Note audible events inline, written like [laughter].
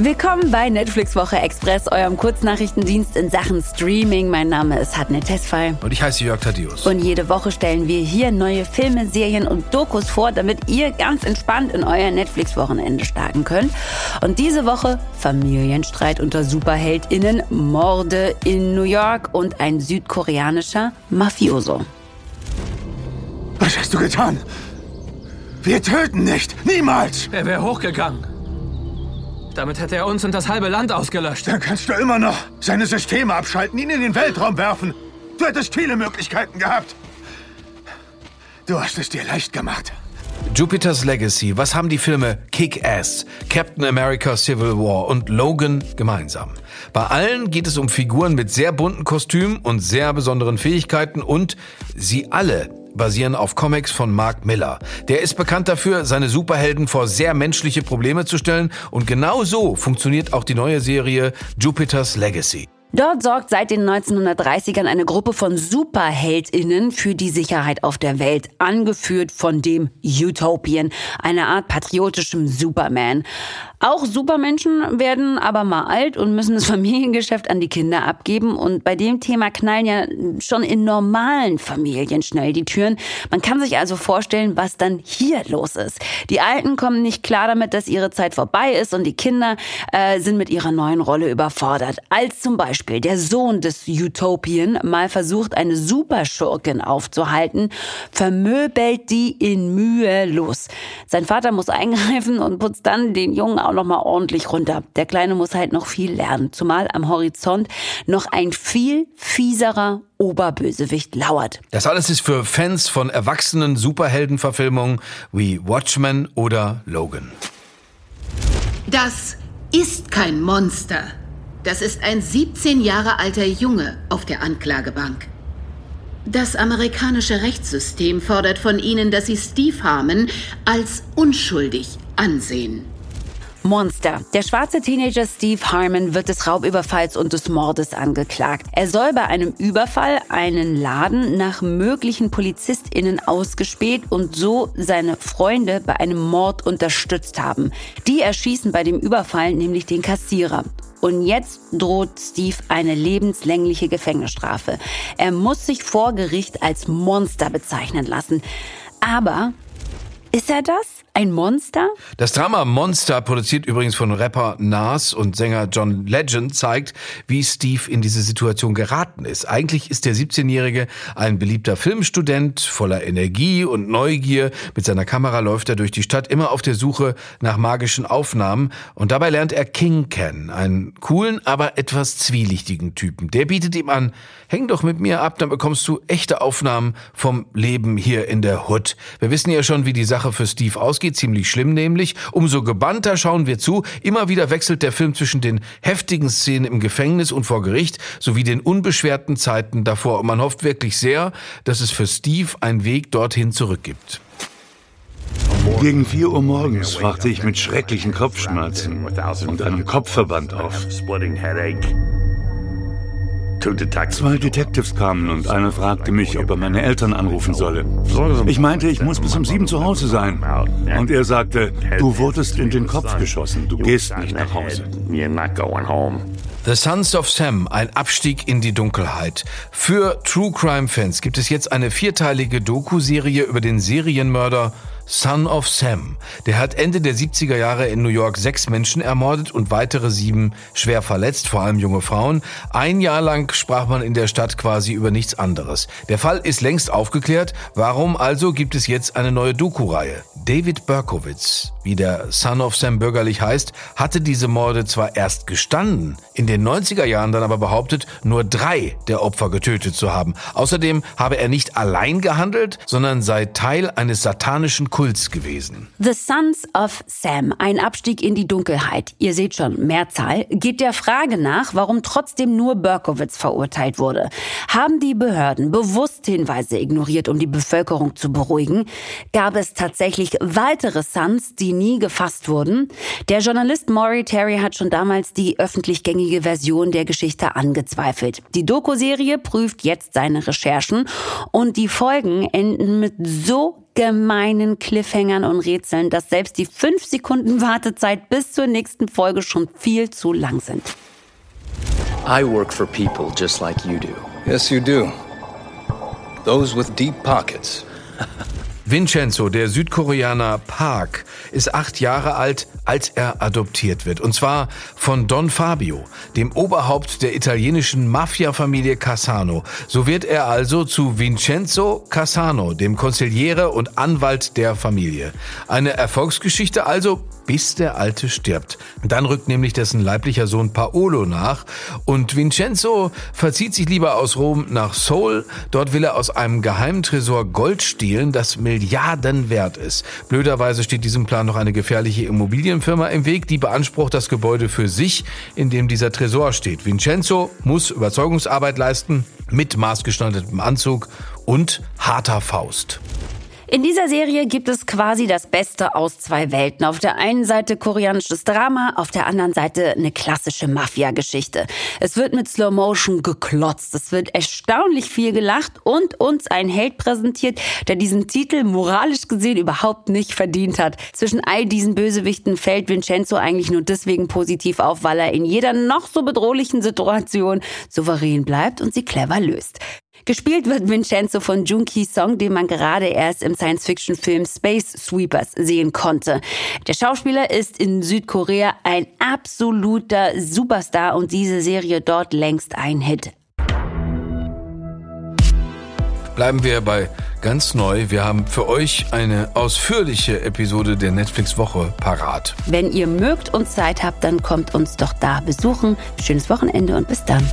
Willkommen bei Netflix Woche Express, eurem Kurznachrichtendienst in Sachen Streaming. Mein Name ist Hatne Tesfay. Und ich heiße Jörg Thaddeus. Und jede Woche stellen wir hier neue Filme, Serien und Dokus vor, damit ihr ganz entspannt in euer Netflix-Wochenende starten könnt. Und diese Woche Familienstreit unter SuperheldInnen, Morde in New York und ein südkoreanischer Mafioso. Was hast du getan? Wir töten nicht! Niemals! Er wäre hochgegangen. Damit hätte er uns und das halbe Land ausgelöscht. Dann kannst du immer noch seine Systeme abschalten, ihn in den Weltraum werfen. Du hättest viele Möglichkeiten gehabt. Du hast es dir leicht gemacht. Jupiter's Legacy. Was haben die Filme Kick-Ass, Captain America Civil War und Logan gemeinsam? Bei allen geht es um Figuren mit sehr bunten Kostümen und sehr besonderen Fähigkeiten und sie alle basieren auf Comics von Mark Miller. Der ist bekannt dafür, seine Superhelden vor sehr menschliche Probleme zu stellen und genau so funktioniert auch die neue Serie Jupiter's Legacy. Dort sorgt seit den 1930ern eine Gruppe von Superheldinnen für die Sicherheit auf der Welt, angeführt von dem Utopian, einer Art patriotischem Superman. Auch Supermenschen werden aber mal alt und müssen das [laughs] Familiengeschäft an die Kinder abgeben. Und bei dem Thema knallen ja schon in normalen Familien schnell die Türen. Man kann sich also vorstellen, was dann hier los ist. Die Alten kommen nicht klar damit, dass ihre Zeit vorbei ist und die Kinder äh, sind mit ihrer neuen Rolle überfordert. Als zum Beispiel der Sohn des Utopian mal versucht, eine Superschurkin aufzuhalten, vermöbelt die in Mühe los. Sein Vater muss eingreifen und putzt dann den Jungen auch noch mal ordentlich runter. Der Kleine muss halt noch viel lernen, zumal am Horizont noch ein viel fieserer Oberbösewicht lauert. Das alles ist für Fans von erwachsenen Superheldenverfilmungen wie Watchmen oder Logan. Das ist kein Monster. Das ist ein 17 Jahre alter Junge auf der Anklagebank. Das amerikanische Rechtssystem fordert von Ihnen, dass Sie Steve Harmon als unschuldig ansehen. Monster. Der schwarze Teenager Steve Harmon wird des Raubüberfalls und des Mordes angeklagt. Er soll bei einem Überfall einen Laden nach möglichen PolizistInnen ausgespäht und so seine Freunde bei einem Mord unterstützt haben. Die erschießen bei dem Überfall nämlich den Kassierer. Und jetzt droht Steve eine lebenslängliche Gefängnisstrafe. Er muss sich vor Gericht als Monster bezeichnen lassen. Aber ist er das? Ein Monster? Das Drama Monster, produziert übrigens von Rapper Nas und Sänger John Legend, zeigt, wie Steve in diese Situation geraten ist. Eigentlich ist der 17-Jährige ein beliebter Filmstudent, voller Energie und Neugier. Mit seiner Kamera läuft er durch die Stadt, immer auf der Suche nach magischen Aufnahmen. Und dabei lernt er King kennen, einen coolen, aber etwas zwielichtigen Typen. Der bietet ihm an, häng doch mit mir ab, dann bekommst du echte Aufnahmen vom Leben hier in der Hood. Wir wissen ja schon, wie die Sache für Steve ausgeht ausgeht, ziemlich schlimm nämlich. Umso gebannter schauen wir zu. Immer wieder wechselt der Film zwischen den heftigen Szenen im Gefängnis und vor Gericht sowie den unbeschwerten Zeiten davor. Und man hofft wirklich sehr, dass es für Steve einen Weg dorthin zurückgibt. Gegen 4 Uhr morgens wachte ich mit schrecklichen Kopfschmerzen und einem Kopfverband auf. Zwei Detectives kamen und einer fragte mich, ob er meine Eltern anrufen solle. Ich meinte, ich muss bis um sieben zu Hause sein. Und er sagte, du wurdest in den Kopf geschossen, du gehst nicht nach Hause. The Sons of Sam, ein Abstieg in die Dunkelheit. Für True Crime Fans gibt es jetzt eine vierteilige Doku-Serie über den Serienmörder Son of Sam. Der hat Ende der 70er Jahre in New York sechs Menschen ermordet und weitere sieben schwer verletzt, vor allem junge Frauen. Ein Jahr lang sprach man in der Stadt quasi über nichts anderes. Der Fall ist längst aufgeklärt. Warum also gibt es jetzt eine neue Doku-Reihe? David Berkowitz, wie der Son of Sam bürgerlich heißt, hatte diese Morde zwar erst gestanden, in den 90er Jahren dann aber behauptet, nur drei der Opfer getötet zu haben. Außerdem habe er nicht allein gehandelt, sondern sei Teil eines satanischen Kults gewesen. The Sons of Sam, ein Abstieg in die Dunkelheit. Ihr seht schon, Mehrzahl, geht der Frage nach, warum trotzdem nur Berkowitz verurteilt wurde. Haben die Behörden bewusst Hinweise ignoriert, um die Bevölkerung zu beruhigen? Gab es tatsächlich weitere Sons, die nie gefasst wurden. Der Journalist Maury Terry hat schon damals die öffentlich gängige Version der Geschichte angezweifelt. Die Doku-Serie prüft jetzt seine Recherchen und die Folgen enden mit so gemeinen Cliffhangern und Rätseln, dass selbst die fünf Sekunden Wartezeit bis zur nächsten Folge schon viel zu lang sind. I work for people just like you do. Yes, you do. Those with deep pockets. Vincenzo, der Südkoreaner Park, ist acht Jahre alt, als er adoptiert wird. Und zwar von Don Fabio, dem Oberhaupt der italienischen Mafia-Familie Cassano. So wird er also zu Vincenzo Cassano, dem Konziliere und Anwalt der Familie. Eine Erfolgsgeschichte also, bis der Alte stirbt. Dann rückt nämlich dessen leiblicher Sohn Paolo nach und Vincenzo verzieht sich lieber aus Rom nach Seoul. Dort will er aus einem geheimen Tresor Gold stehlen, das Milliarden wert ist. Blöderweise steht diesem Plan noch eine gefährliche Immobilienfirma im Weg, die beansprucht das Gebäude für sich, in dem dieser Tresor steht. Vincenzo muss Überzeugungsarbeit leisten mit maßgeschneidertem Anzug und harter Faust. In dieser Serie gibt es quasi das Beste aus zwei Welten. Auf der einen Seite koreanisches Drama, auf der anderen Seite eine klassische Mafia-Geschichte. Es wird mit Slow Motion geklotzt, es wird erstaunlich viel gelacht und uns ein Held präsentiert, der diesen Titel moralisch gesehen überhaupt nicht verdient hat. Zwischen all diesen Bösewichten fällt Vincenzo eigentlich nur deswegen positiv auf, weil er in jeder noch so bedrohlichen Situation souverän bleibt und sie clever löst. Gespielt wird Vincenzo von Jun Ki-song, den man gerade erst im Science-Fiction-Film Space Sweepers sehen konnte. Der Schauspieler ist in Südkorea ein absoluter Superstar und diese Serie dort längst ein Hit. Bleiben wir bei ganz neu. Wir haben für euch eine ausführliche Episode der Netflix-Woche parat. Wenn ihr mögt und Zeit habt, dann kommt uns doch da besuchen. Schönes Wochenende und bis dann.